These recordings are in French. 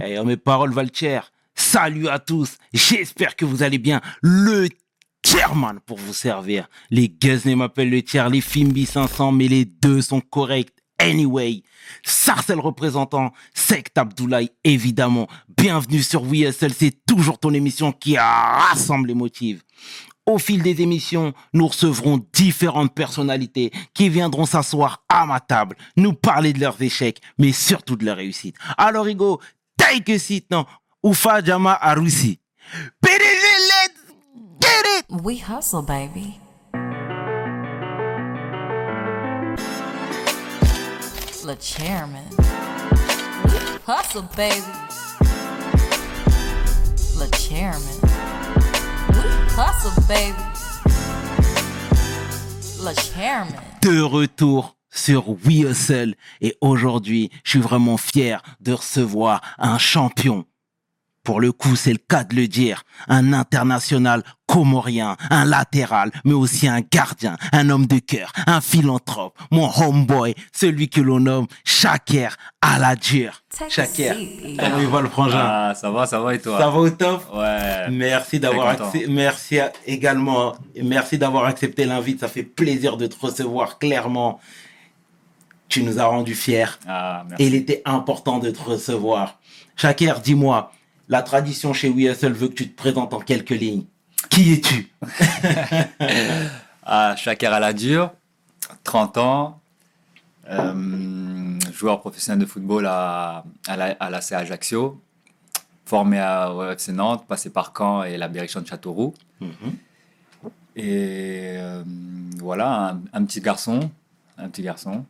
Eh, mes paroles valent. Salut à tous. J'espère que vous allez bien. Le chairman pour vous servir. Les Guzney m'appellent le tiers, les Fimbi 500, mais les deux sont corrects. Anyway, Sarcel représentant, Sect Abdoulaye évidemment. Bienvenue sur WeSL, c'est toujours ton émission qui rassemble les motifs. Au fil des émissions, nous recevrons différentes personnalités qui viendront s'asseoir à ma table, nous parler de leurs échecs, mais surtout de leurs réussites. Alors, Hugo, take a seat, non? Oufa Jama Arusi. PDG, let's get it! We hustle, baby. The chairman. Hustle, baby. The chairman. Hustle, baby. Le chairman. de retour sur We Hustle et aujourd'hui, je suis vraiment fier de recevoir un champion. Pour le coup, c'est le cas de le dire, un international comorien, un latéral, mais aussi un gardien, un homme de cœur, un philanthrope, mon homeboy, celui que l'on nomme Shaker Aladir. Take a Shaker, comment il va le frangin Ah, ça va, ça va et toi? Ça va au top? Ouais. Merci d'avoir content. accep- merci à- également merci d'avoir accepté l'invite. Ça fait plaisir de te recevoir clairement. Tu nous as rendu fiers Ah, merci. et il était important de te recevoir. Shaker, dis-moi, la tradition chez WeHustle veut que tu te présentes en quelques lignes. Qui es-tu? Ah, Shaker à la dure, 30 ans, euh, joueur professionnel de football à, à la, à Ajaccio, formé à, FC Nantes, passé par Caen et la Berrichon de Châteauroux. Et euh, voilà, un, un petit garçon, un petit garçon.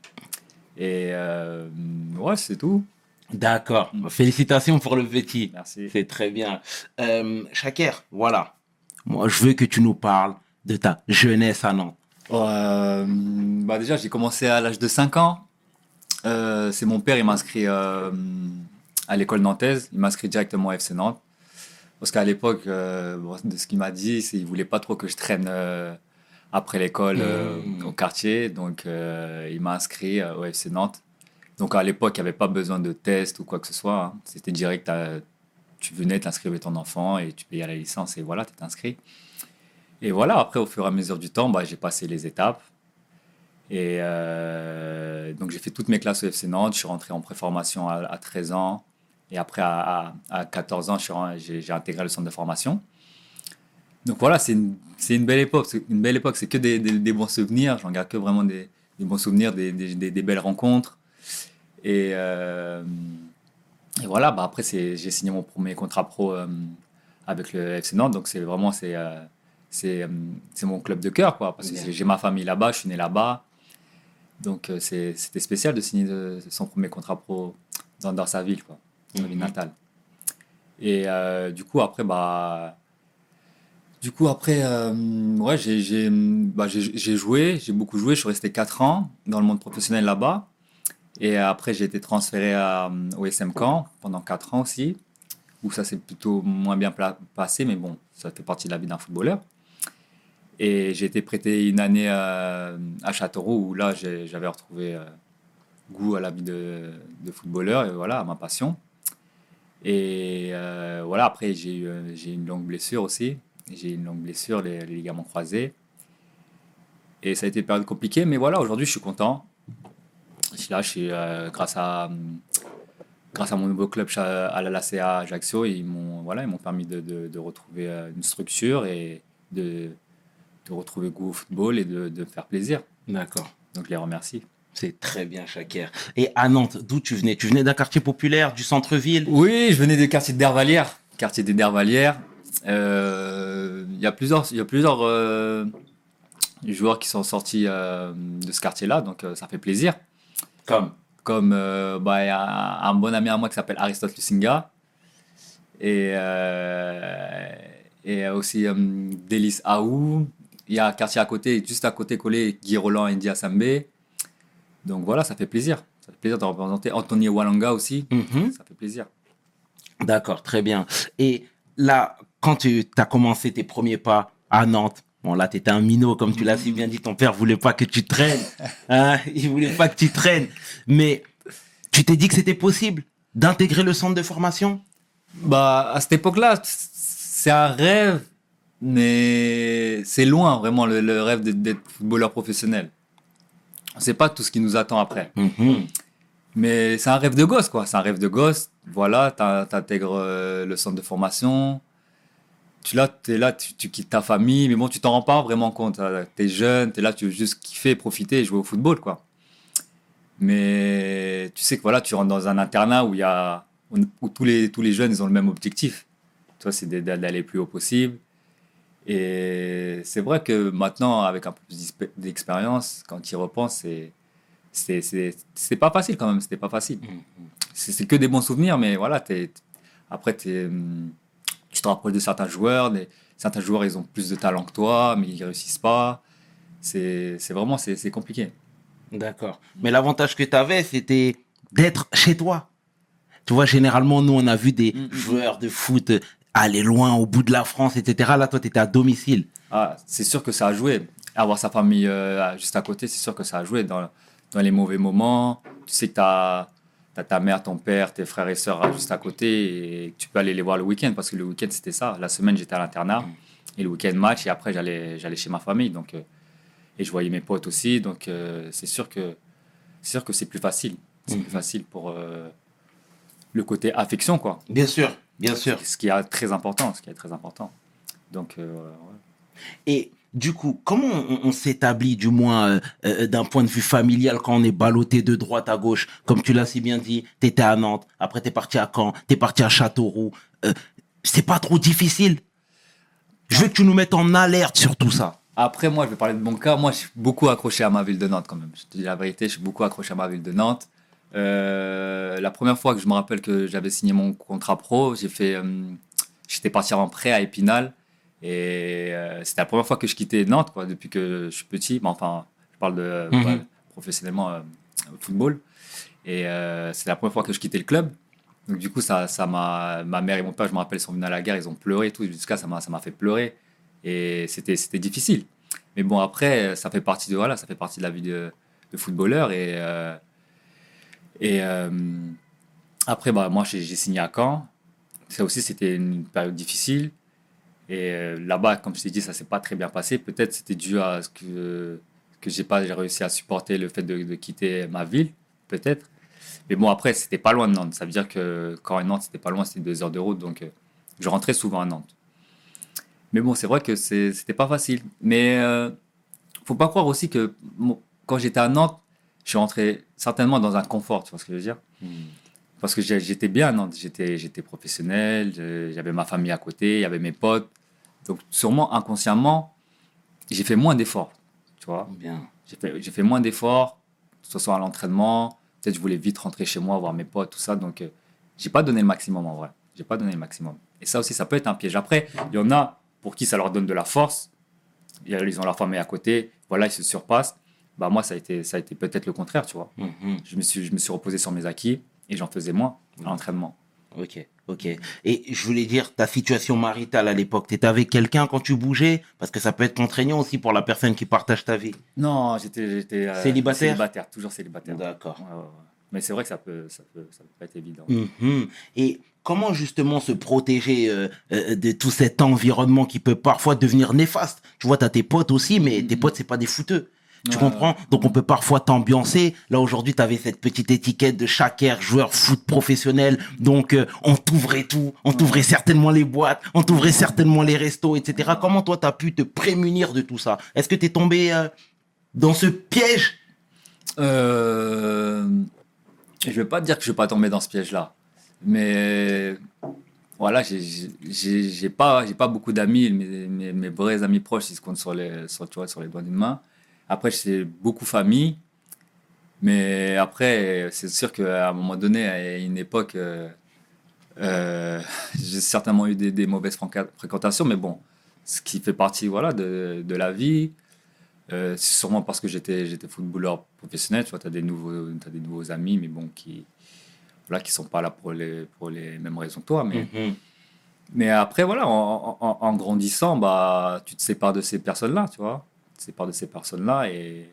Et euh, ouais, c'est tout. D'accord. Félicitations pour le petit. Merci. C'est très bien. Euh, Shaker, voilà. Moi, je veux que tu nous parles de ta jeunesse à Nantes. Euh, bah déjà, j'ai commencé à l'âge de 5 ans. Euh, c'est mon père, il m'a inscrit euh, à l'école nantaise. Il m'a inscrit directement au FC Nantes. Parce qu'à l'époque, bon, de ce qu'il m'a dit, c'est qu'il voulait pas trop que je traîne après l'école Mmh. Quartier. Donc, euh, il m'a inscrit euh, au FC Nantes. Donc, à l'époque, il n'y avait pas besoin de test ou quoi que ce soit. hein. C'était direct, tu venais, t'inscrivais ton enfant et tu payais la licence et voilà, tu t'es inscrit. Et voilà, après, au fur et à mesure du temps, bah, j'ai passé les étapes. Et euh, donc, j'ai fait toutes mes classes au FC Nantes. Je suis rentré en préformation à, à 13 ans. Et après, à, à- à 14 ans, j'ai intégré le centre de formation. Donc voilà, c'est une, une belle époque. C'est une belle époque. C'est que des, des- des bons souvenirs. J'en garde que vraiment des, des bons souvenirs, des, belles rencontres. Et, euh, et voilà, bah après, j'ai signé mon premier contrat pro euh, avec le FC Nantes. Donc c'est vraiment c'est, euh, c'est, mon club de cœur. Quoi, parce que j'ai ma famille là-bas, je suis né là-bas. Donc c'était spécial de signer de- son premier contrat pro dans, dans sa ville, quoi, dans sa ville Mhm. natale. Et du coup, après, bah. Du coup, après, euh, ouais, bah, j'ai, joué, j'ai beaucoup joué. Je suis resté 4 ans dans le monde professionnel là-bas. Et après, j'ai été transféré à, au SM Caen pendant 4 ans aussi, où ça s'est plutôt moins bien passé, mais bon, ça fait partie de la vie d'un footballeur. Et j'ai été prêté une année euh, à Châteauroux, où là, j'avais retrouvé euh, goût à la vie de, footballeur et voilà, à ma passion. Et euh, voilà, après, j'ai eu, euh, j'ai eu une longue blessure aussi. J'ai eu une longue blessure, les, les ligaments croisés. Et ça a été une période compliquée, mais voilà, aujourd'hui, je suis content. Je suis là, je suis, euh, grâce, à, grâce à mon nouveau club à la LACA Ajaccio, ils m'ont voilà, ils m'ont permis de, de- de retrouver euh, une structure et de, de retrouver goût au football et de, faire plaisir. D'accord. Donc, je les remercie. C'est très bien, Shaker. Et à Nantes, d'où tu venais? Tu venais d'un quartier populaire, du centre-ville? Oui, je venais du quartier de Dervalières. Quartier des Dervalières. Euh, Il y a plusieurs, y a plusieurs euh, joueurs qui sont sortis euh, de ce quartier-là, donc ça fait plaisir. Comme? Comme bah, y a un bon ami à moi qui s'appelle Aristote Lusinga. Et, et aussi euh, Délice Aou. Il y a un quartier à côté, juste à côté collé, Guy Roland et India Sambé. Donc voilà, ça fait plaisir. Ça fait plaisir de représenter Anthony Walanga aussi. Mhm. Ça fait plaisir. D'accord, très bien. Et là, quand tu as commencé tes premiers pas à Nantes, bon là, tu étais un minot, comme tu l'as si bien dit, ton père voulait pas que tu traînes. Hein il voulait pas que tu traînes. Mais tu t'es dit que c'était possible d'intégrer le centre de formation? Bah, à cette époque-là, c'est un rêve, mais c'est loin vraiment le, le rêve d'être footballeur professionnel. On sait pas tout ce qui nous attend après. Mhm. Mais c'est un rêve de gosse, quoi. C'est un rêve de gosse. Voilà, t'in- t'intègres euh, le centre de formation. Tu là, es là, tu, tu quittes ta famille, mais bon, tu t'en rends pas vraiment compte. Tu es jeune, tu es là, tu veux juste kiffer, profiter et jouer au football, quoi. Mais tu sais que voilà, tu rentres dans un internat où il y a où tous les tous les jeunes ils ont le même objectif. Toi, c'est d'a- d'aller le plus haut possible. Et c'est vrai que maintenant, avec un peu plus d'expé- d'expérience, quand tu y repenses, c'est pas facile quand même. C'était pas facile c'est c'est que des bons souvenirs, mais voilà, t'es- après, t'es, hum, tu te rapproches de certains joueurs. Des, certains joueurs, ils ont plus de talent que toi, mais ils réussissent pas. C'est vraiment c'est compliqué. D'accord. Mais l'avantage que tu avais, c'était d'être chez toi. Tu vois, généralement, nous, on a vu des Mm, mm, joueurs de foot aller loin au bout de la France, etc. Là, toi, tu étais à domicile. Ah, c'est sûr que ça a joué. Avoir sa famille euh, juste à côté, c'est sûr que ça a joué dans, dans les mauvais moments. Tu sais que tu as, ta mère, ton père, tes frères et sœurs juste à côté et tu peux aller les voir le week-end parce que le week-end, c'était ça. La semaine, j'étais à l'internat et le week-end, match et après, j'allais j'allais chez ma famille. Donc, euh, et je voyais mes potes aussi. Donc, euh, c'est sûr que c'est sûr que c'est plus facile. C'est Mhm. plus facile pour euh, le côté affection, quoi. Bien sûr, bien sûr. Ce qui est très important. Ce qui est très important. Donc, ouais. Et du coup, comment on, s'établit, du moins euh, euh, d'un point de vue familial, quand on est ballotté de droite à gauche? Comme tu l'as si bien dit, tu étais à Nantes, après tu es parti à Caen, tu es parti à Châteauroux. Euh, c'est pas trop difficile Je veux que tu nous mettes en alerte sur tout ça. Après, moi, je vais parler de mon cas. Moi, je suis beaucoup accroché à ma ville de Nantes quand même. Je te dis la vérité, je suis beaucoup accroché à ma ville de Nantes. Euh, la première fois que je me rappelle que j'avais signé mon contrat pro, j'étais parti en prêt à Épinal. Et euh, c'était la première fois que je quittais Nantes, quoi, depuis que je suis petit. Mais enfin, je parle de Mhm. professionnellement euh, football. Et euh, c'est la première fois que je quittais le club. Donc du coup, ça, ça m'a, ma mère et mon père, je me rappelle, ils sont venus à la guerre, ils ont pleuré et tout. Jusqu'à ça m'a, ça m'a fait pleurer. Et c'était, c'était difficile. Mais bon, après, ça fait partie de voilà, ça fait partie de la vie de, de footballeur. Et euh, et après, bah, moi, j'ai signé à Caen. Ça aussi, c'était une période difficile. Et euh, là-bas, comme je t'ai dit, ça s'est pas très bien passé. Peut-être c'était dû à ce que que j'ai pas réussi à supporter le fait de, de quitter ma ville, peut-être. Mais bon, après, c'était pas loin de Nantes. Ça veut dire que quand à Nantes, c'était pas loin, c'était deux heures de route. Donc, euh, je rentrais souvent à Nantes. Mais bon, c'est vrai que c'était pas facile. Mais euh, faut pas croire aussi que quand j'étais à Nantes, je suis rentré certainement dans un confort, tu vois ce que je veux dire? Parce que j'étais bien à Nantes, j'étais professionnel, j'avais ma famille à côté, il y avait mes potes. Donc sûrement inconsciemment, j'ai fait moins d'efforts, tu vois Bien. j'ai fait, j'ai fait moins d'efforts, que ce soit à l'entraînement. Peut-être je voulais vite rentrer chez moi, voir mes potes, tout ça. Donc, euh, j'ai pas donné le maximum en vrai. J'ai pas donné le maximum. Et ça aussi, ça peut être un piège. Après, il y en a pour qui ça leur donne de la force. Ils ont leur famille à côté. Voilà, ils se surpassent. Bah, moi, ça a été, ça a été peut-être le contraire, tu vois. Mhm. Je me suis, je me suis reposé sur mes acquis et j'en faisais moins à l'entraînement. Ok, ok. Et je voulais dire, ta situation maritale à l'époque, t'étais avec quelqu'un quand tu bougeais? Parce que ça peut être contraignant aussi pour la personne qui partage ta vie. Non, j'étais, j'étais euh, Célibataire? Célibataire, toujours célibataire. D'accord. Ouais, ouais, ouais. Mais c'est vrai que ça peut, ça peut, ça peut pas être évident. Mhm. Et comment justement se protéger euh, euh, de tout cet environnement qui peut parfois devenir néfaste? Tu vois, t'as tes potes aussi, mais tes Mhm. potes, c'est pas des fouteux. Tu Ouais, comprends? Donc on peut parfois t'ambiancer. Là aujourd'hui, tu avais cette petite étiquette de chaker, joueur foot professionnel. Donc euh, on t'ouvrait tout, on t'ouvrait certainement les boîtes, on t'ouvrait certainement les restos, etc. Comment toi, tu as pu te prémunir de tout ça? Est-ce que tu es tombé euh, dans ce piège? Euh, je vais pas te dire que je vais pas tomber dans ce piège-là, mais voilà, j'ai- pas j'ai pas beaucoup d'amis, mes, mes, mes vrais amis proches ils se comptent sur les sur, tu vois, sur les doigts d'une main. Après c'est beaucoup famille, mais après c'est sûr qu'à un moment donné à une époque euh, euh, j'ai certainement eu des, des mauvaises fréquenta- fréquentations, mais bon, ce qui fait partie voilà de, de la vie. Euh, c'est sûrement parce que j'étais j'étais footballeur professionnel, tu vois, tu as des nouveaux t'as des nouveaux amis mais bon qui voilà qui sont pas là pour les pour les mêmes raisons que toi mais Mhm. mais après voilà en, en- en grandissant bah tu te sépares de ces personnes-là, tu vois. Sépares de ces personnes-là et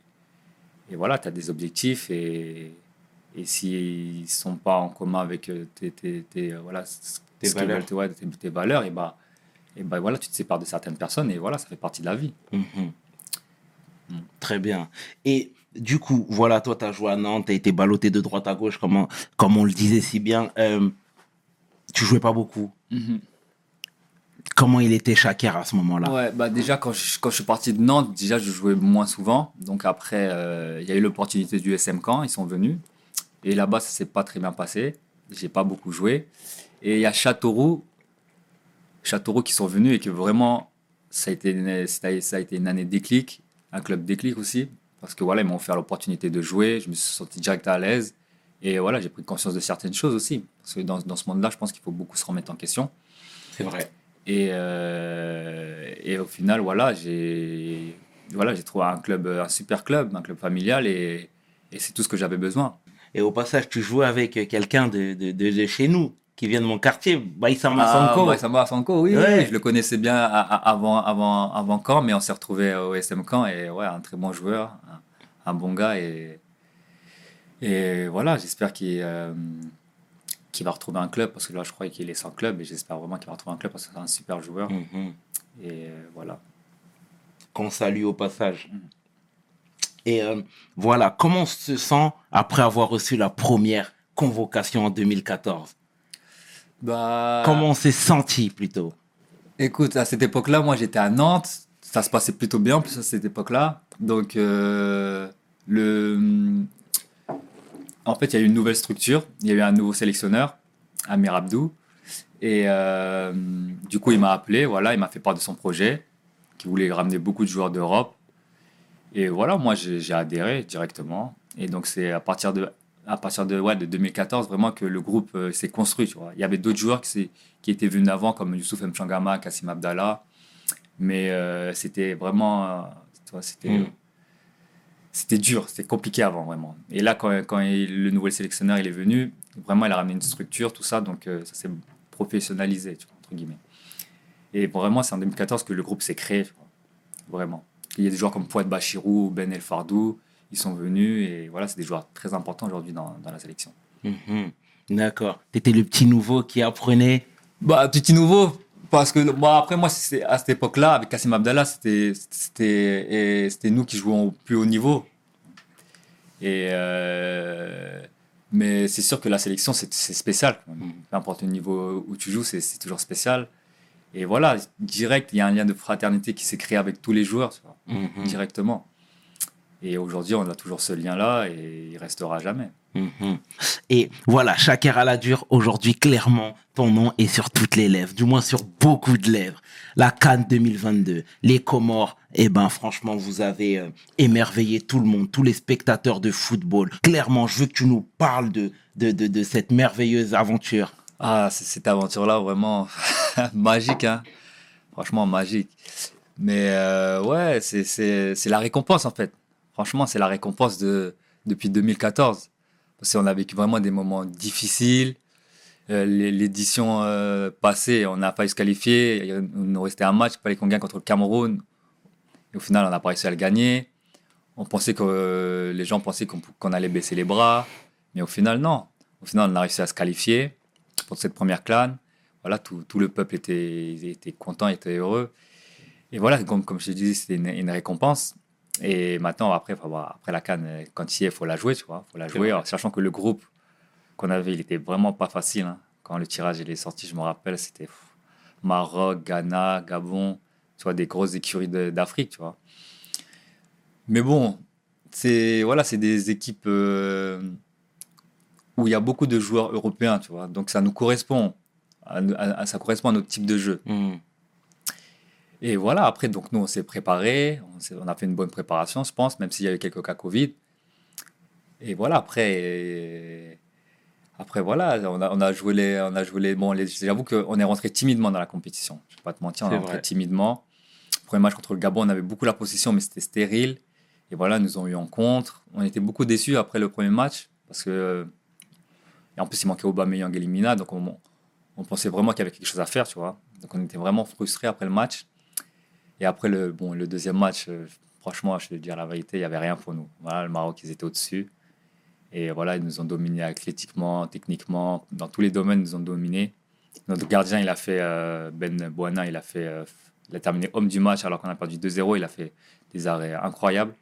et voilà, tu as des objectifs et Et s'ils ne sont pas en commun avec euh, tes, tes, tes, euh, voilà, Tes valeurs. tes- ouais, tes, tes valeurs, et bah, et bah voilà, tu te sépares de certaines personnes et voilà, ça fait partie de la vie. Mhm. Mm. Très bien. Et du coup, voilà, toi, tu as joué à Nantes, tu as été ballotté de droite à gauche, comme on, comme on le disait si bien. Euh, tu jouais pas beaucoup. Comment il était Shaker à ce moment-là Ouais, bah déjà quand je, quand je suis parti de Nantes, déjà je jouais moins souvent. Donc après, euh, il y a eu l'opportunité du SM Caen, ils sont venus. Et là-bas, ça s'est pas très bien passé. J'ai pas beaucoup joué. Et il y a Châteauroux, Châteauroux qui sont venus et que vraiment, ça a été une, ça a- ça a été une année déclic, un club déclic aussi. Parce que voilà, ils m'ont offert l'opportunité de jouer, je me suis senti direct à l'aise. Et voilà, j'ai pris conscience de certaines choses aussi. Parce que dans, dans ce monde-là, je pense qu'il faut beaucoup se remettre en question. C'est vrai. Et, euh, et au final, voilà, j'ai voilà, trouvé un club, un super club, un club familial, et, et c'est tout ce que j'avais besoin. Et au passage, tu jouais avec quelqu'un de, de, de- de chez nous, qui vient de mon quartier, Baïsama Ah, Sanko. Samba Sanko, oui, Ouais. oui, je le connaissais bien avant, avant, avant Caen, mais on s'est retrouvé au SM Caen, et ouais, un très bon joueur, un, un bon gars, et, et voilà, j'espère qu'il euh, qu'il va retrouver un club, parce que là, je crois qu'il est sans club, et j'espère vraiment qu'il va retrouver un club, parce que c'est un super joueur, Mhm. et euh, voilà. Qu'on salue au passage. Mm. Et euh, voilà, comment on se sent après avoir reçu la première convocation en 2014 Bah... Comment on s'est senti plutôt? Écoute, à cette époque-là, moi j'étais à Nantes, ça se passait plutôt bien en plus à cette époque-là. Donc, euh, le... en fait, il y a eu une nouvelle structure, il y a eu un nouveau sélectionneur, Amir Abdou. Et euh, du coup, il m'a appelé, voilà, il m'a fait part de son projet, qui voulait ramener beaucoup de joueurs d'Europe. Et voilà, moi j'ai adhéré directement. Et donc, c'est à partir de, à partir de, ouais, de 2014 vraiment que le groupe euh, s'est construit. Il y avait d'autres joueurs qui, étaient venus avant, comme Youssouf Mchangama, Kassim Abdallah. Mais euh, c'était vraiment. c'était. Mm. C'était dur, c'était compliqué avant, vraiment. Et là, quand, quand il- le nouvel sélectionneur il est venu, vraiment, il a ramené une structure, tout ça, donc euh, ça s'est professionnalisé, tu vois, entre guillemets. Et vraiment, c'est en 2014 que le groupe s'est créé, tu vois, vraiment. Il y a des joueurs comme Pouet Bachirou, Ben El Fardou, ils sont venus, et voilà, c'est des joueurs très importants aujourd'hui dans, dans la sélection. Mhm. D'accord. T'étais le petit nouveau qui apprenait? Bah, petit nouveau, parce que bon, après, moi, à cette époque-là, avec Kassim Abdallah, c'était nous qui jouions au plus haut niveau. Et euh, mais c'est sûr que la sélection, c'est spécial. même. Peu importe le niveau où tu joues, c'est toujours spécial. Et voilà, direct, il y a un lien de fraternité qui s'est créé avec tous les joueurs, tu vois, Mhm. directement. Et aujourd'hui, on a toujours ce lien-là et il restera jamais. Et voilà, Shaker Aladur, aujourd'hui, clairement, ton nom est sur toutes les lèvres, du moins sur beaucoup de lèvres. La Cannes 2022, les Comores, eh ben, franchement, vous avez euh, émerveillé tout le monde, tous les spectateurs de football. Clairement, je veux que tu nous parles de, de, de, cette merveilleuse aventure. Ah, c'est- cette aventure-là, vraiment magique, hein. Franchement, magique. Mais euh, ouais, c'est la récompense, en fait. Franchement, c'est la récompense de, depuis 2014. Qu'on a vécu vraiment des moments difficiles. Euh, l'é- L'édition euh, passée, on pas eu se qualifier. Il nous restait un match, il fallait qu'on contre le Cameroun. Et au final, on n'a pas réussi à le gagner. On pensait que euh, les gens pensaient qu'on allait baisser les bras. Mais au final, non. Au final, on a réussi à se qualifier pour cette première clan. Voilà, tout, le peuple était, content, était heureux. Et voilà, comme, je te disais, c'était une récompense. Et maintenant, après, faut voir, après la canne, quand il y est, il faut la jouer, tu vois. faut la jouer. Alors, sachant que le groupe qu'on avait, il était vraiment pas facile. hein. Quand le tirage il est sorti, je me rappelle, c'était Maroc, Ghana, Gabon, tu vois, des grosses écuries d'Afrique, tu vois. Mais bon, c'est voilà, c'est des équipes euh, où il y a beaucoup de joueurs européens, tu vois. Donc ça nous correspond, à- à- à- ça correspond à notre type de jeu. Mhm. Et voilà, après, donc nous, on s'est préparé, on, a fait une bonne préparation, je pense, même s'il y a eu quelques cas Covid. Et voilà, après, après voilà, on a, on a joué les, on a joué les, bon, les, j'avoue qu'on est rentré timidement dans la compétition. Je vais pas te mentir, on C'est est rentré vrai. timidement. Premier match contre le Gabon, on avait beaucoup la possession, mais c'était stérile. Et voilà, ils nous ont eu en contre. On était beaucoup déçus après le premier match, parce que, et en plus, il manquait Aubameyang et Limina, donc on, on pensait vraiment qu'il y avait quelque chose à faire, tu vois. Donc on était vraiment frustrés après le match. Et après le, bon, le deuxième match, euh, franchement, je vais te dire la vérité, il n'y avait rien pour nous. Voilà, le Maroc, ils étaient au-dessus. Et voilà, ils nous ont dominés athlétiquement, techniquement, dans tous les domaines, ils nous ont dominés. Notre gardien, il a fait, euh, Ben Boana, il a fait, euh, il a terminé homme du match alors qu'on a perdu 2-0. Il a fait des arrêts incroyables.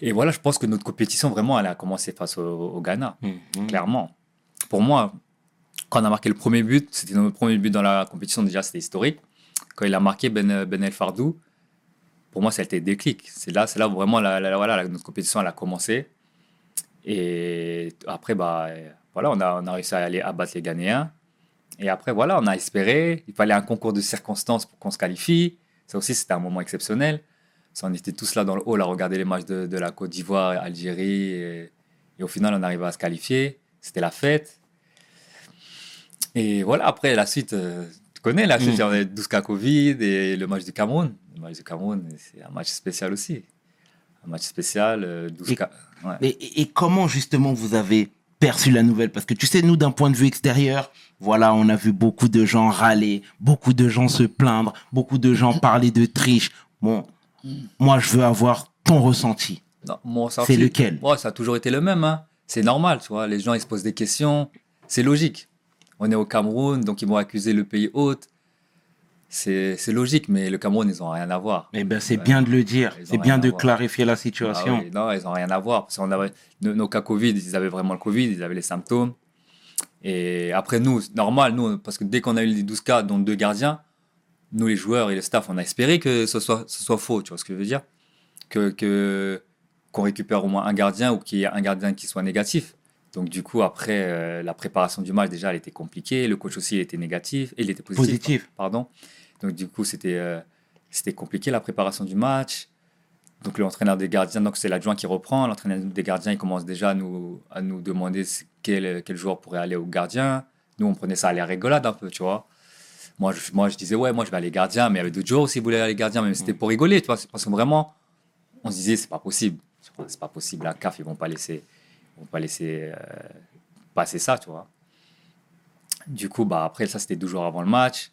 Et voilà, je pense que notre compétition, vraiment, elle a commencé face au, au Ghana, Mhm. clairement. Pour moi, quand on a marqué le premier but, c'était notre premier but dans la compétition, déjà, c'était historique. Quand il a marqué Ben, ben El Fardou, pour moi, ça a été déclic. C'est là, là où vraiment la, voilà, notre compétition a commencé. Et après, bah, euh, voilà, on a, on a réussi à aller abattre les Ghanéens. Et après, voilà, on a espéré. Il fallait un concours de circonstances pour qu'on se qualifie. Ça aussi, c'était un moment exceptionnel. Ça, on était tous là dans le hall à regarder les matchs de, de la Côte d'Ivoire, Algérie. Et, et au final, on arrivait à se qualifier. C'était la fête. Et voilà, après, la suite, euh, connais, la suite, Mm. on a 12 cas Covid et le match du Cameroun. Le match du Cameroun, c'est un match spécial aussi. Un match spécial, euh, 12 Et- cas. ouais. Et, comment justement vous avez perçu la nouvelle? Parce que tu sais, nous, d'un point de vue extérieur, voilà, on a vu beaucoup de gens râler, beaucoup de gens se plaindre, beaucoup de gens parler de triche. Bon, moi, je veux avoir ton ressenti. C'est lequel? ça a toujours été le même. hein. C'est normal, tu vois. Les gens, ils se posent des questions. C'est logique. On est au Cameroun, donc ils vont accuser le pays hôte. C'est logique, mais le Cameroun, ils n'ont rien à voir. Eh ben, c'est Ouais. bien de le dire. C'est bien de clarifier la Ah situation. oui, non, ils n'ont rien à voir. Parce qu'on avait, nos, nos cas Covid, ils avaient vraiment le Covid, ils avaient les symptômes. Et après, nous, c'est normal, nous, parce que dès qu'on a eu les 12 cas, dont deux gardiens, nous, les joueurs et le staff, on a espéré que ce soit, ce soit faux, tu vois ce que je veux dire? Que, que, Qu'on récupère au moins un gardien ou qu'il y ait un gardien qui soit négatif. Donc, du coup, après, euh, la préparation du match, déjà, elle était compliquée. Le coach aussi, il était négatif. Il était positif. Positif. Pardon. Donc, du coup, c'était euh, c'était compliqué la préparation du match. Donc, l'entraîneur des gardiens, donc c'est l'adjoint qui reprend. L'entraîneur des gardiens, il commence déjà à nous, à nous demander quel, quel joueur pourrait aller au gardien. Nous, on prenait ça à la rigolade un peu, tu vois. Moi je, moi, je disais, ouais, moi, je vais aller gardien, mais il y avait d'autres joueurs aussi qui voulaient aller gardien, mais c'était pour rigoler, tu vois. Parce que vraiment, on se disait, c'est pas possible. C'est pas possible. La CAF, ils vont pas laisser, ils vont pas laisser euh, passer ça, tu vois. Du coup, bah, après, ça, c'était deux jours avant le match.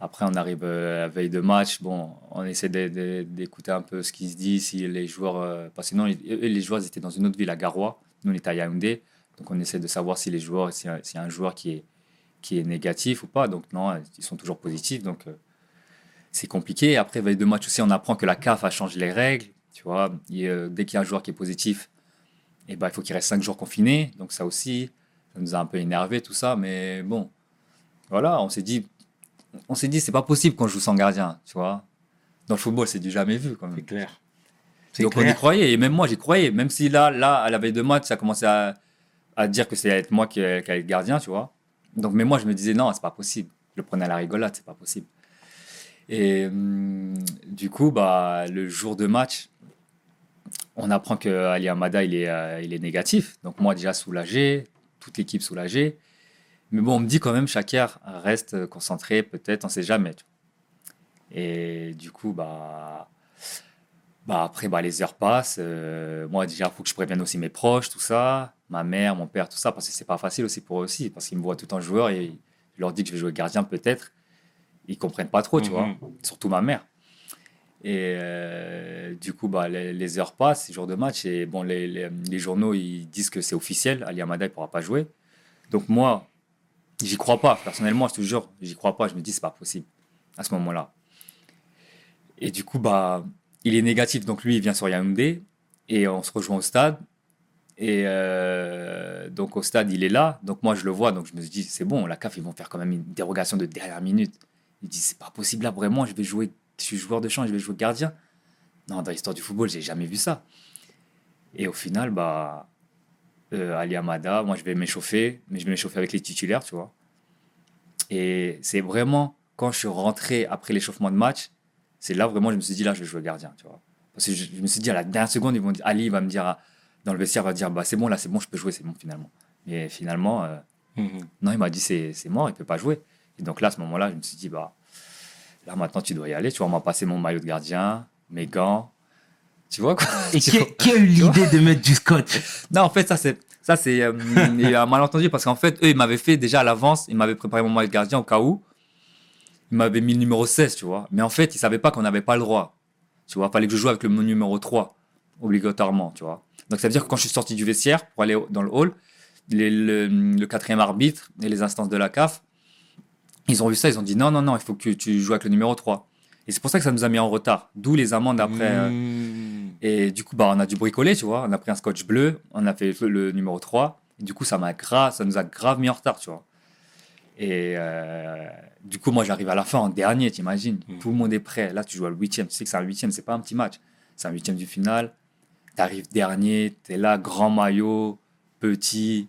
Après, on arrive euh, à la veille de match. Bon, on essaie d'écouter un peu ce qui se dit, si les joueurs. euh, parce que sinon, les, joueurs étaient dans une autre ville, à Garoua. Nous, on était à Yaoundé. Donc, on essaie de savoir si les joueurs, s'il y, a- un joueur qui est, qui est négatif ou pas. Donc, non, ils sont toujours positifs. Donc, c'est compliqué. Après, veille de match aussi, on apprend que la CAF a changé les règles. Tu vois, dès qu'il y a un joueur qui est positif, eh ben, il faut qu'il reste 5 jours confiné. Donc, ça aussi, ça nous a un peu énervé, tout ça. Mais bon, voilà, on s'est dit, on s'est dit, c'est pas possible qu'on joue sans gardien, tu vois. Dans le football, c'est du jamais vu, quand même. C'est clair. Donc on y croyait, et même moi j'y croyais, même si là, là, à la veille de match, ça commençait à, à dire que c'est être moi qui, qui allais être gardien, tu vois. Donc, mais moi je me disais, non, c'est pas possible. Je le prenais à la rigolade, c'est pas possible. Et hum, du coup, bah, le jour de match, on apprend que Ali Amada il est, euh, il est négatif. Donc moi déjà soulagé, toute l'équipe soulagée. Mais bon, on me dit quand même, Shakir, reste concentré, peut-être, on sait jamais. Et du coup, bah, bah après, bah, les heures passent. euh, moi, déjà, il faut que je prévienne aussi mes proches, tout ça. Ma mère, mon père, tout ça, parce que c'est pas facile aussi pour eux aussi, parce qu'ils me voient tout en joueur et je leur dis que je vais jouer gardien peut-être. Ils comprennent pas trop, tu Mhm. vois. Surtout ma mère. Et euh, du coup, bah, les, heures passent, les jours de match, et bon, les, les- journaux, ils disent que c'est officiel, Ali Amada, il pourra pas jouer. Donc moi, j'y crois pas. Personnellement, je te jure, j'y crois pas. Je me dis, c'est pas possible à ce moment-là. Et du coup, bah, il est négatif. Donc lui, il vient sur Yaoundé et on se rejoint au stade. Et euh, donc au stade, il est là. Donc moi, je le vois. Donc je me dis, c'est bon, la CAF, ils vont faire quand même une dérogation de dernière minute. Il dit, c'est pas possible là, vraiment, je vais jouer, je suis joueur de champ, je vais jouer gardien. Non, dans l'histoire du football, j'ai jamais vu ça. Et au final, bah, euh, Ali Amada, moi, je vais m'échauffer, mais je vais m'échauffer avec les titulaires, tu vois. Et c'est vraiment quand je suis rentré après l'échauffement de match, c'est là vraiment je me suis dit là je vais jouer gardien, tu vois. Parce que je, je me suis dit à la dernière seconde ils vont dire Ali va me dire dans le vestiaire va dire bah c'est bon là c'est bon je peux jouer c'est bon finalement. Et finalement euh, Mhm. non il m'a dit c'est c'est mort il peut pas jouer. Et donc là à ce moment-là je me suis dit bah là maintenant tu dois y aller tu vois on m'a passé mon maillot de gardien mes gants tu vois quoi? Et qui, vois qui a eu l'idée de mettre du scotch? Non, en fait, ça, c'est, ça, c'est, euh, il un malentendu parce qu'en fait, eux, ils m'avaient fait déjà à l'avance, ils m'avaient préparé mon maillot de gardien au cas où. Ils m'avaient mis le numéro 16, tu vois. Mais en fait, ils savaient pas qu'on n'avait pas le droit. Tu vois, fallait que je joue avec le numéro 3, obligatoirement, tu vois. Donc ça veut dire que quand je suis sorti du vestiaire pour aller dans le hall, les- le, le quatrième arbitre et les instances de la CAF, ils ont vu ça, ils ont dit non, non, non, il faut que tu joues avec le numéro 3. Et c'est pour ça que ça nous a mis en retard. D'où les amendes après. euh, Mmh. et du coup, bah, on a dû bricoler, tu vois. On a pris un scotch bleu, on a fait le, numéro 3. Et du coup, ça, m'a ça nous a grave mis en retard, tu vois. Et euh, du coup, moi, j'arrive à la fin en dernier, t'imagines. Mm. Tout le monde est prêt. Là, tu joues à le huitième. Tu sais que c'est un huitième, c'est pas un petit match. C'est un huitième du final. T'arrives dernier, t'es là, grand maillot, petit.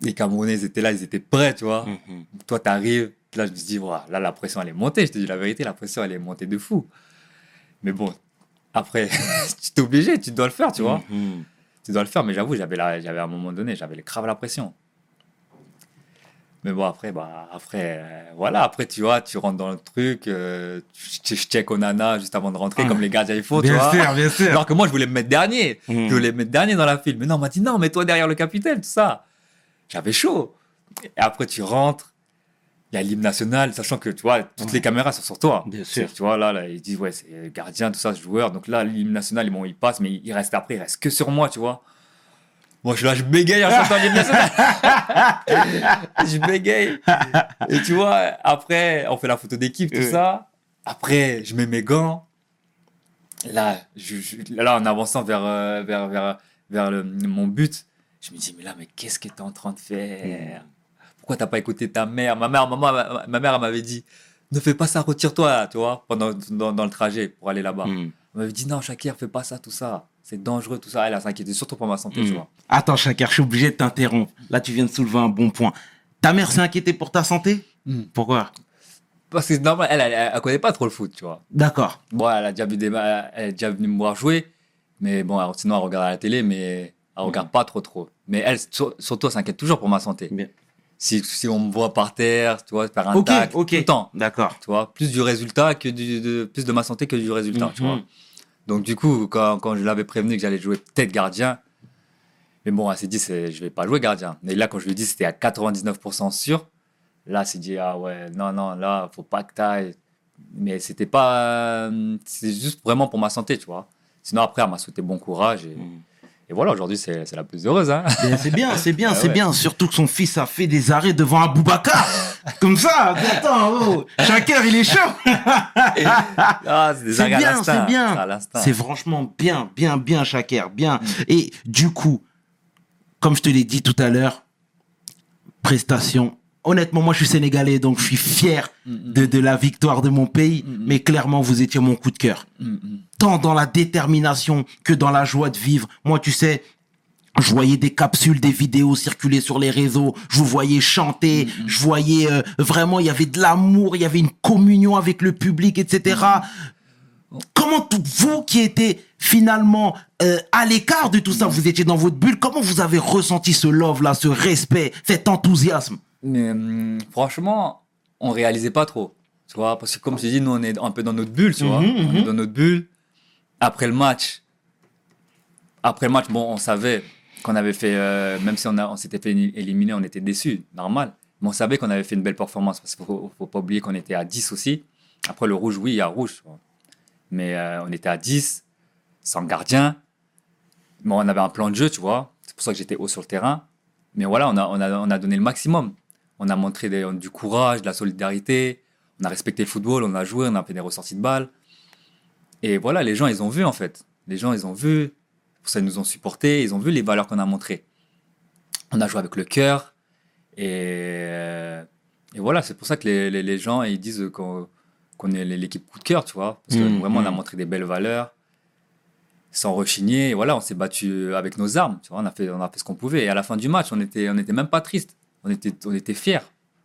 Les Camerounais, ils étaient là, ils étaient prêts, tu vois Mhm. toi, t'arrives, là, je me dis, Ouah, là, la pression, elle est montée. Je te dis la vérité, la pression, elle est montée de fou. Mais bon, après, tu t'es obligé, tu dois le faire, tu vois. Mhm. Tu dois le faire, mais j'avoue, j'avais, à un moment donné, j'avais grave la pression. Mais bon, après, bah, après, euh, voilà, après, tu vois, tu rentres dans le truc, euh, tu- je check Onana juste avant de rentrer, Ah. comme les gardiens, il faut, tu Bien vois. sûr, bien sûr. Alors que moi, je voulais me mettre dernier. Mhm. Je voulais me mettre dernier dans la file. Mais non, on m'a dit non, mets-toi derrière le capitaine, tout ça. J'avais chaud. Et après, tu rentres. Il y a l'hymne national, sachant que tu vois, toutes les caméras sont sur toi. Bien sûr. Tu vois, là, là, ils disent, ouais, c'est gardien, tout ça, joueur. Donc là, l'hymne national, bon, il passe, mais il reste après, il reste que sur moi, tu vois. Moi, je suis là, je bégaye en chantant l'hymne national. je bégaye. Et tu vois, après, on fait la photo d'équipe, tout Ouais. ça. Après, je mets mes gants. Là, je, je- là en avançant vers, euh, vers, vers, vers le- mon but, je me dis, mais là, mais qu'est-ce que tu es en train de faire Pourquoi t'as pas écouté ta mère? Ma mère, maman, ma, mère, elle m'avait dit, ne fais pas ça, retire-toi, tu vois, pendant, dans, dans le trajet pour aller là-bas. Mhm. Elle m'avait dit, non, Shakir, fais pas ça, tout ça. C'est dangereux, tout ça. Elle, elle s'inquiétait surtout pour ma santé, tu Mhm. vois. Attends, Chakir, je suis obligé de t'interrompre. Là, tu viens de soulever un bon point. Ta mère s'est inquiétée pour ta santé? Pourquoi? Parce que c'est normal, elle, elle, elle, elle connaît pas trop le foot, tu vois. D'accord. Bon, elle a déjà vu des elle est déjà venue me voir jouer, mais bon, sinon elle regarde à la télé, mais elle regarde pas trop trop. Mais elle, sur- surtout, elle s'inquiète toujours pour ma santé. Bien. Si, si on me voit par terre, tu vois, faire un Ok, tac, ok. tout le temps, D'accord. tu vois, plus du résultat que du, de, plus de ma santé que du résultat, tu Mhm. vois. Donc du coup, quand, quand je l'avais prévenu que j'allais jouer peut-être gardien, mais bon, elle s'est dit, c'est, je vais pas jouer gardien. Et là, quand je lui dit, c'était à 99% sûr, là, elle s'est dit, ah ouais, non, non, là, faut pas que t'ailles. Mais c'était pas, euh, c'est juste vraiment pour ma santé, tu vois. Sinon, après, elle m'a souhaité bon courage. Et, Mhm. Et voilà, aujourd'hui, c'est, la plus heureuse. Hein. Bien, C'est bien, c'est bien, Ah c'est ouais. bien. Surtout que son fils a fait des arrêts devant un Boubacar. Comme ça. Attends, oh. Chacun, il est chaud. Ah, c'est bien, c'est bien. C'est franchement bien, bien, bien, Chaker, bien. Mm. Et du coup, comme je te l'ai dit tout à l'heure, prestation. Honnêtement, moi, je suis sénégalais, donc je suis fier Mm, de, de la victoire de mon pays. Mm, mm. Mais clairement, vous étiez mon coup de cœur. Mm, mm. Tant dans la détermination que dans la joie de vivre. Moi, tu sais, je voyais des capsules, des vidéos circuler sur les réseaux. Je vous voyais chanter. Mm, Je voyais euh, vraiment, il y avait de l'amour, il y avait une communion avec le public, etc. Comment tout, vous qui étiez finalement euh, à l'écart de tout ça, vous étiez dans votre bulle, comment vous avez ressenti ce love-là, ce respect, cet enthousiasme? Mais hum, franchement, on réalisait pas trop. Tu vois, parce que comme je dit, nous, on est un peu dans notre bulle, tu vois. Mhm, On est dans notre bulle. Après le match, après le match, bon, on savait qu'on avait fait, euh, même si on, on s'était fait éliminer, on était déçus, normal. Mais on savait qu'on avait fait une belle performance, parce qu'il faut, faut pas oublier qu'on était à 10 aussi. Après le rouge, oui, il y a rouge. Mais euh, on était à 10, sans gardien. Bon, on avait un plan de jeu, tu vois. C'est pour ça que j'étais haut sur le terrain. Mais voilà, on a, on a, on a donné le maximum. On a montré du courage, de la solidarité. On a respecté le football, on a joué, on a fait des ressorties de balles. Et voilà, les gens, ils ont vu en fait. Les gens, ils ont vu. Pour ça, ils nous ont supportés. Ils ont vu les valeurs qu'on a montrées. On a joué avec le cœur. Et, euh, et voilà, c'est pour ça que les, les- les gens, ils disent qu'on qu'on est l'équipe coup de cœur, tu vois. Parce que Mhm. vraiment, on a montré des belles valeurs. Sans rechigner. Et voilà, on s'est battu avec nos armes. Tu vois, on a fait, on a fait ce qu'on pouvait. Et à la fin du match, on était, on était même pas triste. On était, on était fiers.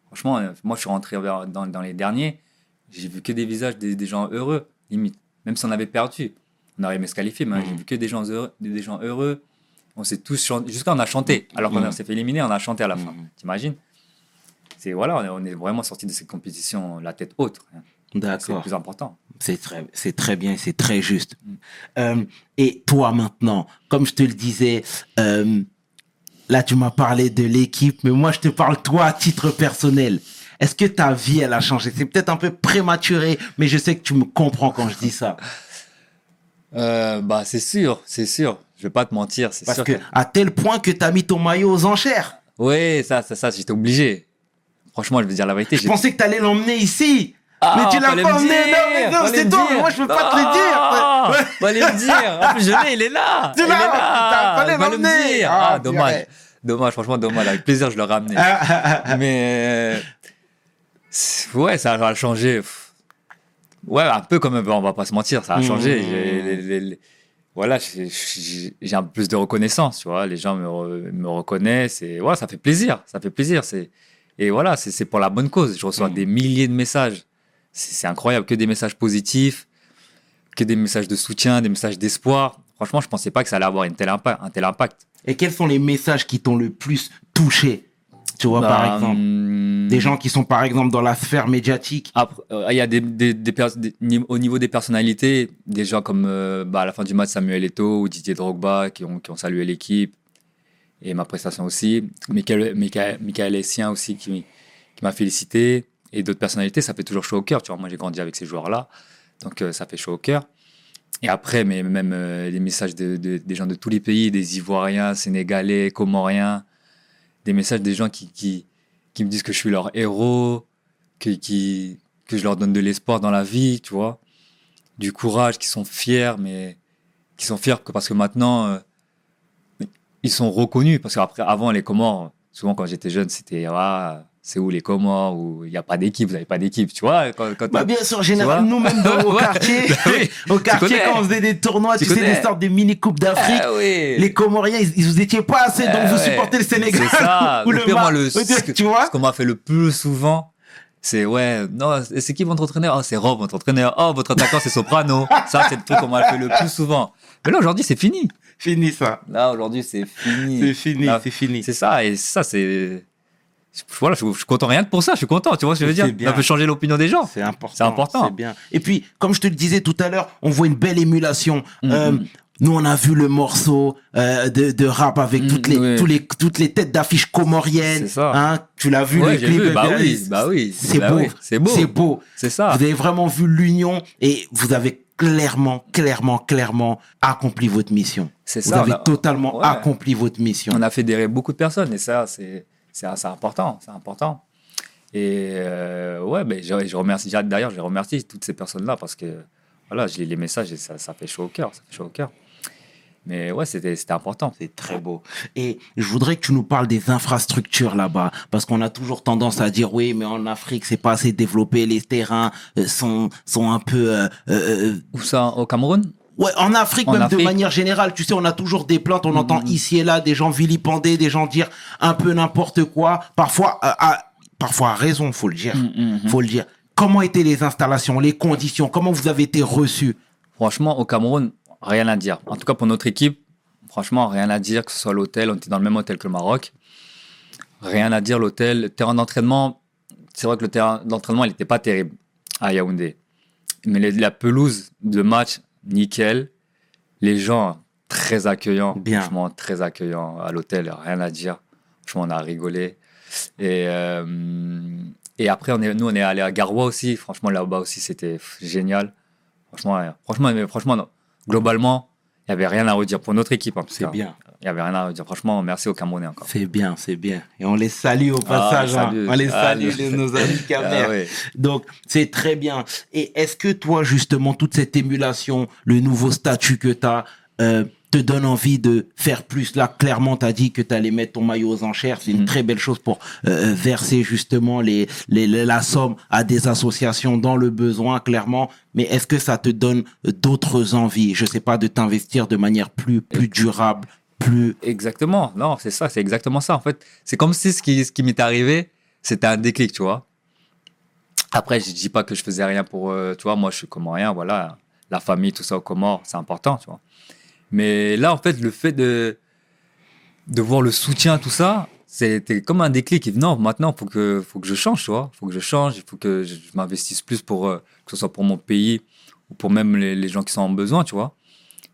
Franchement, euh, moi, je suis rentré dans, dans les derniers. J'ai vu que des visages des, des gens heureux, limite. Même si on avait perdu, on aurait aimé se qualifier, mais Mhm. j'ai vu que des gens heureux. Des gens heureux. On s'est tous chanté. Jusqu'à on a chanté. Alors qu'on Mhm. s'est fait éliminer, on a chanté à la fin. Mhm. T'imagines? C'est voilà, on est, vraiment sorti de cette compétition la tête haute. hein. C'est le D'accord. plus important. C'est très, c'est très bien, c'est très juste. Mm. Euh, et toi maintenant, comme je te le disais, euh, là tu m'as parlé de l'équipe, mais moi je te parle toi à titre personnel. Est-ce que ta vie elle a changé? C'est peut-être un peu prématuré, mais je sais que tu me comprends quand je dis ça. Euh, bah, c'est sûr, c'est sûr. Je vais pas te mentir, c'est Parce sûr. que à tel point que t'as mis ton maillot aux enchères. Oui, ça, ça, ça, j'étais obligé. Franchement, je vais dire la vérité. Je pensais que t'allais l'emmener ici. Ah, mais tu l'as pas me emmené. Non, non, c'est toi. Moi, je peux pas te le Ah, dire. Fallait me dire. En plus, je l'ai, il est là. Tu l'as, fallait Fallait me l'emmener. Ah, Ah, dommage. Dommage, franchement, dommage. Avec plaisir, je l'aurais amené. Mais ouais, ça a changé. Ouais, un peu quand même, on va pas se mentir, ça a Mmh. changé. Les- les- les- voilà, j'ai- un peu plus de reconnaissance, tu vois. Les gens me, re- me reconnaissent et ouais, ça fait plaisir, ça fait plaisir. C'est et voilà, c'est pour la bonne cause. Je reçois Mmh. des milliers de messages. C'est c'est incroyable, que des messages positifs, que des messages de soutien, des messages d'espoir. Franchement, je pensais pas que ça allait avoir une telle impact, un tel impact. Et quels sont les messages qui t'ont le plus touché? Tu vois, par Bah, exemple. hum, Des gens qui sont, par exemple, dans la sphère médiatique. Après, euh, il y a des, des, au niveau des personnalités, des gens comme euh, bah, à la fin du match Samuel Eto'o ou Didier Drogba qui ont, qui ont salué l'équipe et ma prestation aussi. Michael, Michael, Michael Essien aussi qui, qui m'a félicité et d'autres personnalités, ça fait toujours chaud au cœur. Tu vois, moi j'ai grandi avec ces joueurs-là, donc euh, ça fait chaud au cœur. Et après, mais même des messages de, de- des gens de tous les pays, des Ivoiriens, Sénégalais, Comoriens, des messages des gens qui, qui, qui me disent que je suis leur héros, que, qui, que je leur donne de l'espoir dans la vie, tu vois, du courage, qui sont fiers, mais qui sont fiers que parce que maintenant, euh, ils sont reconnus. Parce qu'après, avant, les Comores, souvent quand j'étais jeune, c'était ah, c'est où les Comores, où il n'y a pas d'équipe, vous n'avez pas d'équipe, tu vois. Quand, quand Bah, bien sûr, en général, vois nous-mêmes, dans- au Ouais. quartier, Bah oui, au quartier, connais. quand on faisait des tournois, Tu tu, sais, connais. des sortes de mini-coupes d'Afrique, Ah oui. les Comoriens, ils, ils vous étiez pas assez, donc Eh vous supportez le Sénégal. C'est ça. ou Le pire, moi, le- ce que- tu vois Ce qu'on m'a fait le plus souvent, c'est ouais, non, c'est qui votre entraîneur? Oh, c'est Rob, votre entraîneur. Oh, votre attaquant, c'est Soprano. ça, c'est le truc qu'on m'a fait le plus souvent. Mais là, aujourd'hui, c'est fini. Fini ça. Là, aujourd'hui, c'est fini. C'est fini, c'est fini. C'est ça, et ça, c'est. Voilà, je, suis content rien que pour ça, je suis content, tu vois ce que je veux dire? bien. Ça peut changer l'opinion des gens. C'est important. C'est important. C'est bien. Et puis, comme je te le disais tout à l'heure, on voit une belle émulation. Mhm. Euh, nous, on a vu le morceau euh, de, de rap avec Mhm, toutes les, oui. tous les, toutes les têtes d'affiches comoriennes. C'est ça. Hein, tu l'as vu, Ouais, le clip. vu, bah oui, bah oui, C'est bah beau. oui, c'est beau. C'est beau. C'est ça. Vous avez vraiment vu l'union et vous avez clairement, clairement, clairement accompli votre mission. C'est Vous ça. avez on a- totalement Ouais. accompli votre mission. On a fédéré beaucoup de personnes et ça, c'est c'est important, c'est important. Et euh, ouais, ben, je, je remercie, d'ailleurs, je remercie toutes ces personnes-là parce que voilà, je lis les messages et ça, ça fait chaud au cœur, ça fait chaud au cœur. Mais ouais, c'était c'était important. C'est très beau. Et je voudrais que tu nous parles des infrastructures là-bas, parce qu'on a toujours tendance à dire oui, mais en Afrique c'est pas assez développé, les terrains euh, sont sont un peu. euh, euh, Où ça, au Cameroun? Ouais, en Afrique En même de manière générale, tu sais, on a toujours des plaintes, on entend Mhm. ici et là des gens vilipender, des gens dire un peu n'importe quoi, parfois à, parfois à raison, faut le dire, faut le dire. Comment étaient les installations, les conditions, comment vous avez été reçus Franchement, au Cameroun, rien à dire. En tout cas, pour notre équipe, franchement, rien à dire, que ce soit l'hôtel, on était dans le même hôtel que le Maroc. Rien à dire, l'hôtel. Le terrain d'entraînement, c'est vrai que le terrain d'entraînement, il n'était pas terrible à Yaoundé. Mais la pelouse de match, nickel. Les gens, très accueillants. Bien. Franchement, très accueillants à l'hôtel, rien à dire. Franchement, on a rigolé. Et, euh, et après, on est, nous, on est allé à Garoua aussi. Franchement, là-bas aussi, c'était génial. Franchement, franchement, mais franchement, non. globalement, il n'y avait rien à redire pour notre équipe. C'est bien. Il n'y avait rien à redire. Franchement, merci aux Camerounais encore. C'est bien, c'est bien. Et on les salue au passage. hein. salut. On les Ah, salue, les- nos amis Ah Camer. ouais. Donc, c'est très bien. Et est-ce que toi, justement, toute cette émulation, le nouveau statut que tu as, te donne envie de faire plus? Là, clairement, tu as dit que tu allais mettre ton maillot aux enchères. C'est une Mhm. très belle chose pour euh, verser justement les, les, la somme à des associations dans le besoin, clairement. Mais est-ce que ça te donne euh, d'autres envies? Je sais pas, de t'investir de manière plus, plus durable, Exactement. Non, c'est ça, c'est exactement ça. En fait, c'est comme si ce qui, ce qui m'est arrivé, c'était un déclic, tu vois. Après, je dis pas que je faisais rien pour, euh, tu vois, moi, je suis comorien, voilà. La famille, tout ça au Comores, c'est important, tu vois. Mais là, en fait, le fait de, de voir le soutien, tout ça, c'était comme un déclic. Non, maintenant, faut que, faut que je change, tu vois. Faut que je change, il faut que je, je m'investisse plus pour, euh, que ce soit pour mon pays ou pour même les, les gens qui sont en besoin, tu vois.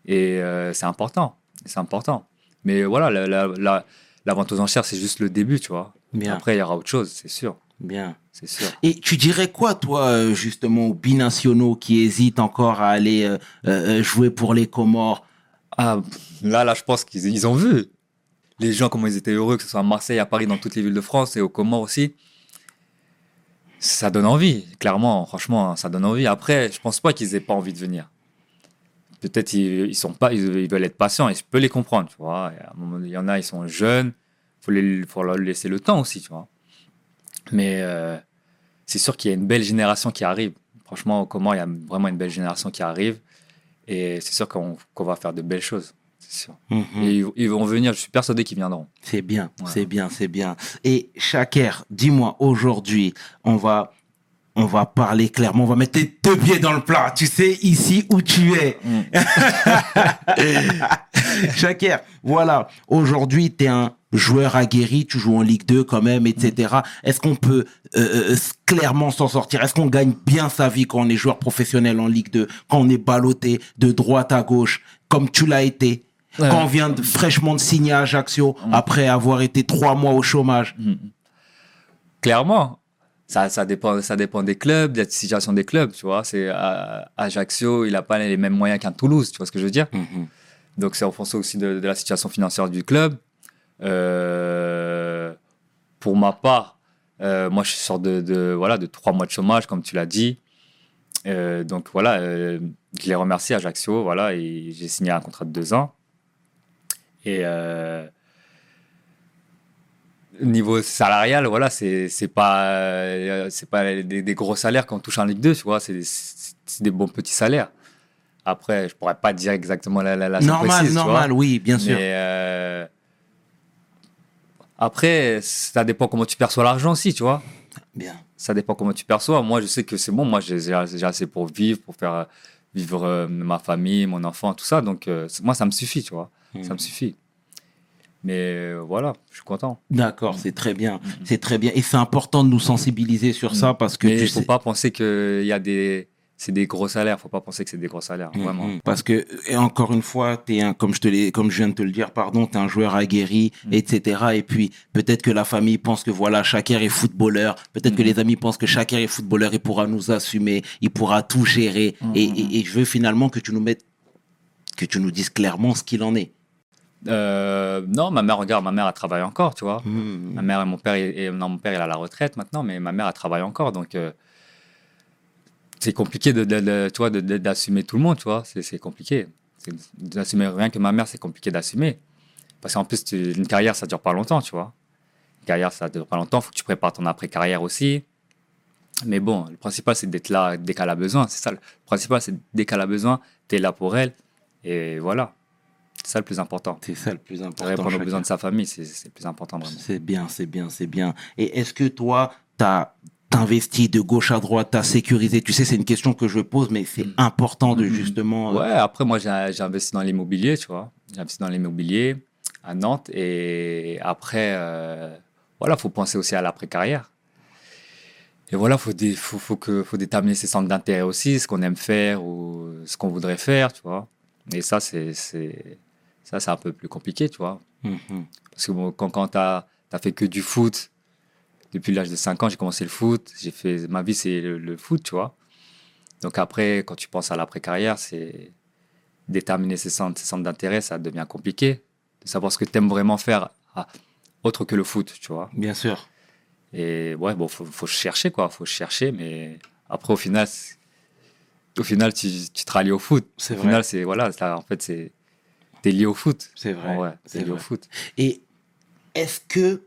Et euh, c'est important. C'est important. Mais voilà, la, la, la, la vente aux enchères, c'est juste le début, tu vois. Bien. Après, il y aura autre chose, c'est sûr. Bien. c'est sûr. Et tu dirais quoi, toi, euh, justement, aux binationaux qui hésitent encore à aller euh, euh, jouer pour les Comores? Ah, là, là, je pense qu'ils ils ont vu. Les gens, comment ils étaient heureux, que ce soit à Marseille, à Paris, dans toutes les villes de France et aux Comores aussi. Ça donne envie, clairement, franchement, ça donne envie. Après, je pense pas qu'ils aient pas envie de venir. Peut-être ils, ils sont pas, ils, ils veulent être patients et je peux les comprendre, tu vois. Et à un moment, il y en a, ils sont jeunes, faut les, faut leur laisser le temps aussi, tu vois. Mais euh, c'est sûr qu'il y a une belle génération qui arrive. Franchement, au Comores, il y a vraiment une belle génération qui arrive et c'est sûr qu'on va faire de belles choses, sûr. Mhm. Et ils, ils vont venir, je suis persuadé qu'ils viendront. C'est bien, Ouais. c'est bien, c'est bien. Et Chaker, dis-moi, aujourd'hui, on va, on va parler clairement, on va mettre tes deux pieds dans le plat. Tu sais, ici où tu es. Chaker, voilà. Aujourd'hui, tu es un joueur aguerri, tu joues en Ligue 2 quand même, etc. Est-ce qu'on peut euh, euh, clairement s'en sortir? Est-ce qu'on gagne bien sa vie quand on est joueur professionnel en Ligue 2, quand on est ballotté de droite à gauche, comme tu l'as été Ouais. quand on vient de, fraîchement de signer à Ajaccio après avoir été trois mois au chômage? Clairement, ça, ça, dépend, ça dépend des clubs, de la situation des clubs, tu vois. C'est Ajaccio, il n'a pas les mêmes moyens qu'un Toulouse, tu vois ce que je veux dire? Donc c'est en fonction aussi de, de la situation financière du club. Euh, pour ma part, euh, moi je sors de, de, voilà, de trois mois de chômage, comme tu l'as dit. Euh, donc voilà, je les remercie Ajaccio, voilà, et j'ai signé un contrat de deux ans. Et niveau salarial, voilà, c'est c'est pas euh, c'est pas des, des gros salaires qu'on touche en Ligue 2, tu vois, c'est des, bons petits salaires. Après, je pourrais pas dire exactement la, la, la Normal, précise, tu vois. normal, oui, bien sûr. Mais euh, après, ça dépend comment tu perçois l'argent aussi, tu vois. Bien. Ça dépend comment tu perçois. Moi, je sais que c'est bon. Moi, j'ai assez pour vivre, pour faire euh, vivre euh, ma famille, mon enfant, tout ça. Donc, moi, ça me suffit, tu vois. Ça me suffit. Mais euh, voilà, je suis content. D'accord, c'est très bien. C'est très bien. Et c'est important de nous sensibiliser sur ça parce que Mais il faut sais. pas penser que il y a des, c'est des gros salaires. Faut pas penser que c'est des gros salaires, vraiment. Mhm. Parce que, et encore une fois, t'es un, comme je te l'ai, comme je viens de te le dire, pardon, t'es un joueur aguerri, etc. Et puis, peut-être que la famille pense que voilà, Shaker est footballeur. Peut-être que les amis pensent que Shaker est footballeur. Il pourra nous assumer. Il pourra tout gérer. Et, et- et je veux finalement que tu nous mettes, que tu nous dises clairement ce qu'il en est. Euh, non, ma mère, regarde, ma mère elle travaille encore, tu vois. Mhm. Ma mère et mon père, et, non, mon père, il est à la retraite maintenant, mais ma mère, elle travaille encore. Donc, euh, c'est compliqué de, de- de- d'assumer tout le monde, tu vois. C'est, c'est compliqué. C'est, d'assumer rien que ma mère, c'est compliqué d'assumer. Parce qu'en plus, tu- une carrière, ça dure pas longtemps, tu vois. Une carrière, ça dure pas longtemps. faut que tu prépares ton après-carrière aussi. Mais bon, le principal, c'est d'être là dès qu'elle a besoin. C'est ça. Le principal, c'est dès qu'elle a besoin, tu es là pour elle. Et voilà. C'est ça le plus important. C'est ça le plus important. Répondre aux besoins de sa famille, c'est, le plus important, vraiment. C'est bien, c'est bien, c'est bien. Et est-ce que toi, t'as investi de gauche à droite, t'as sécurisé? Tu sais, c'est une question que je pose, mais c'est important de justement. euh, Ouais, après, moi, j'ai investi dans l'immobilier, tu vois. J'ai investi dans l'immobilier à Nantes. Et après, euh, voilà, faut penser aussi à l'après-carrière. Et voilà, faut, dé- faut, faut, que, faut déterminer ses centres d'intérêt aussi, ce qu'on aime faire ou ce qu'on voudrait faire, tu vois. Et ça, c'est- ça, c'est un peu plus compliqué, tu vois. mhm. Parce que bon, quand, quand tu as, fait que du foot, depuis l'âge de 5 ans, j'ai commencé le foot. J'ai fait, ma vie, c'est le, le foot, tu vois. Donc après, quand tu penses à l'après-carrière, c'est déterminer ses centres, ses centres d'intérêt, ça devient compliqué. De savoir ce que tu aimes vraiment faire ah, autre que le foot, tu vois. Bien sûr. Et ouais, bon, faut, faut chercher, quoi. Faut chercher, mais après, au final, au final, tu, tu te rallies au foot. C'est Au vrai. final, c'est, voilà, ça, en fait, c'est, t'es lié au foot. C'est vrai. Ouais, c'est t'es lié au foot. Et est-ce que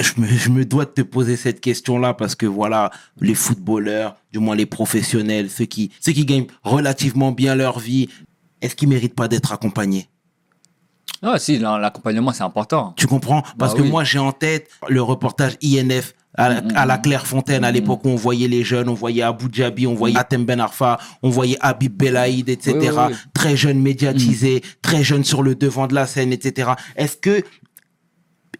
je me, je me dois de te poser cette question-là parce que voilà, les footballeurs, du moins les professionnels, ceux qui, ceux qui gagnent relativement bien leur vie, est-ce qu'ils méritent pas d'être accompagnés? Ah, si, l'accompagnement, c'est important. Tu comprends? Parce Bah que oui. moi, j'ai en tête le reportage INF à, la- Mm, mm, à la. Clairefontaine, à Mm, l'époque où on voyait les jeunes, on voyait Abu Dhabi, on voyait Atem Ben Arfa, on voyait Habib Belaïd, etc. Oui, oui, oui. Très jeunes médiatisés, très jeunes sur le devant de la scène, etc. Est-ce que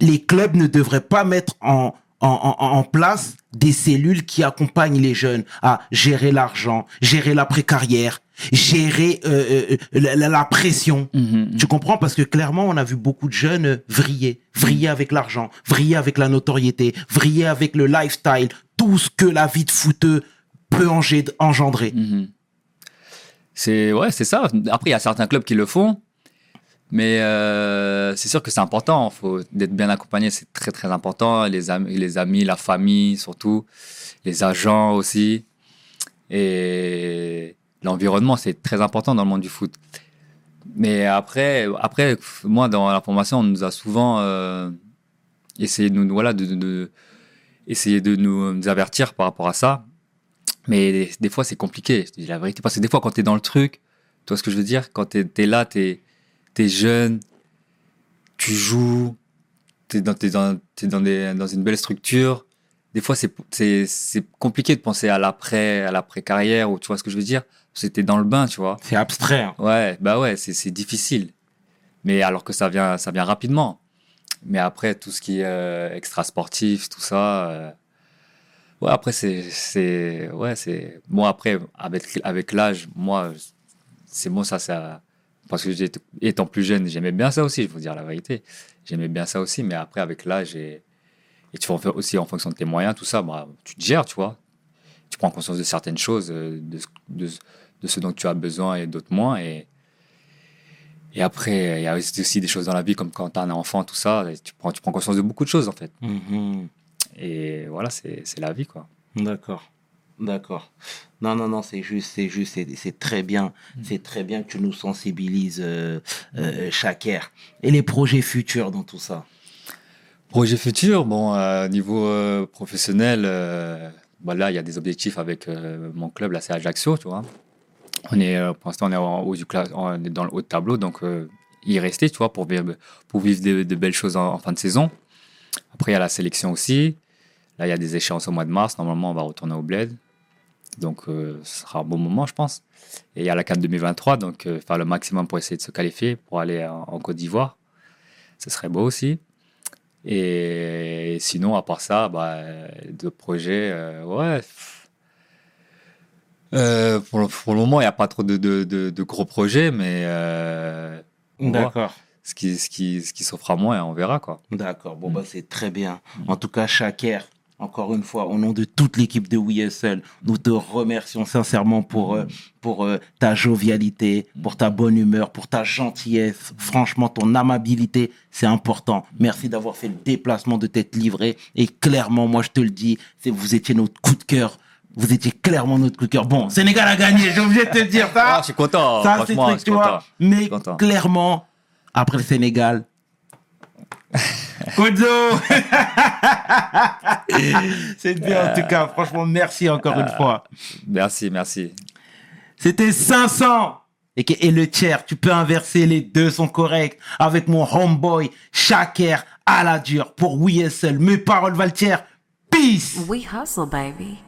les clubs ne devraient pas mettre en, en, en, en place des cellules qui accompagnent les jeunes à gérer l'argent, gérer l'après-carrière, gérer euh, euh, la, la- la pression. Mhm. Tu comprends? Parce que clairement, on a vu beaucoup de jeunes euh, vriller, vriller avec l'argent, vriller avec la notoriété, vriller avec le lifestyle, tout ce que la vie de footeux peut engendrer. Mhm. C'est ouais, c'est ça. Après, il y a certains clubs qui le font, mais euh, c'est sûr que c'est important. Faut d'être bien accompagné, c'est très très important. Les amis, les amis, la famille, surtout, les agents aussi, et l'environnement, c'est très important dans le monde du foot. Mais après, après, moi, dans la formation, on nous a souvent euh, essayé de nous, voilà, de, essayer de nous, avertir par rapport à ça. Mais des, fois, c'est compliqué, je te dis la vérité. Parce que des fois, quand tu es dans le truc, tu vois ce que je veux dire? Quand tu es, là, tu es, jeune, tu joues, tu es, dans, t'es dans, dans, des, dans une belle structure. Des fois, c'est- compliqué de penser à l'après-carrière, ou tu vois ce que je veux dire? C'était dans le bain, tu vois. C'est abstrait. hein. Ouais, bah ouais, c'est c'est difficile. Mais alors que ça vient, ça vient rapidement. Mais après, tout ce qui est euh, extra sportif, tout ça. euh, ouais, après, c'est. c'est ouais, c'est. Moi, après, avec, avec l'âge, moi, c'est bon, ça, ça. Parce que étant plus jeune, j'aimais bien ça aussi, je vous dire la vérité. J'aimais bien ça aussi, mais après, avec l'âge et, et tu fais aussi en fonction de tes moyens, tout ça, bah, tu te gères, tu vois. Tu prends conscience de certaines choses, euh, de, de, de ce dont tu as besoin et d'autres moins. Et, et après, il y a aussi des choses dans la vie, comme quand tu as un enfant, tout ça, tu prends, tu prends conscience de beaucoup de choses, en fait. Mhm. Et voilà, c'est la vie, quoi. D'accord. D'accord. Non, non, non, c'est juste, c'est juste, c'est- très bien. C'est très bien que tu nous sensibilises euh, euh, chaque ère. Et les projets futurs dans tout ça? Projet futur, bon, euh, niveau euh, professionnel, euh, bah là, il y a des objectifs avec mon club, là, c'est Ajaccio, tu vois. On est, euh, pour l'instant, on est en haut du cla- on est dans le haut de tableau, donc euh, y rester, tu vois, pour vivre, pour vivre de, belles choses en, fin de saison. Après, il y a la sélection aussi. Là, il y a des échéances au mois de mars. Normalement, on va retourner au Bled. Donc, euh, ce sera un bon moment, je pense. Et il y a la CAN 2023, donc euh, faire le maximum pour essayer de se qualifier pour aller en, Côte d'Ivoire. Ce serait beau aussi. Et sinon, à part ça, bah, de projets, ouais. Euh, pour, le, pour le moment, il n'y a pas trop de, de, de- de gros projets, mais euh, D'accord. ce qui, ce qui, ce qui s'offre à moi, et on verra. Quoi. D'accord. Mm. Bon, bah, c'est très bien. En tout cas, chaque ère, encore une fois, au nom de toute l'équipe de WeSL, nous te remercions sincèrement pour, euh, pour euh, ta jovialité, pour ta bonne humeur, pour ta gentillesse. Franchement, ton amabilité, c'est important. Merci d'avoir fait le déplacement de t'être livré. Et clairement, moi, je te le dis, vous étiez notre coup de cœur. Vous étiez clairement notre coup de cœur. Bon, Sénégal a gagné, j'ai obligé de te dire ça. Ah, je suis content, Ça, c'est franchement, truc, tu vois. Mais clairement, après le Sénégal, Kozo C'est bien en tout cas. Franchement, merci encore une fois. Merci, merci. C'était 500 et, que- et le tiers, tu peux inverser, les deux sont corrects. Avec mon homeboy, Shaker, à la dure, pour WSL. Mes paroles valent tiers. Peace We hustle, baby.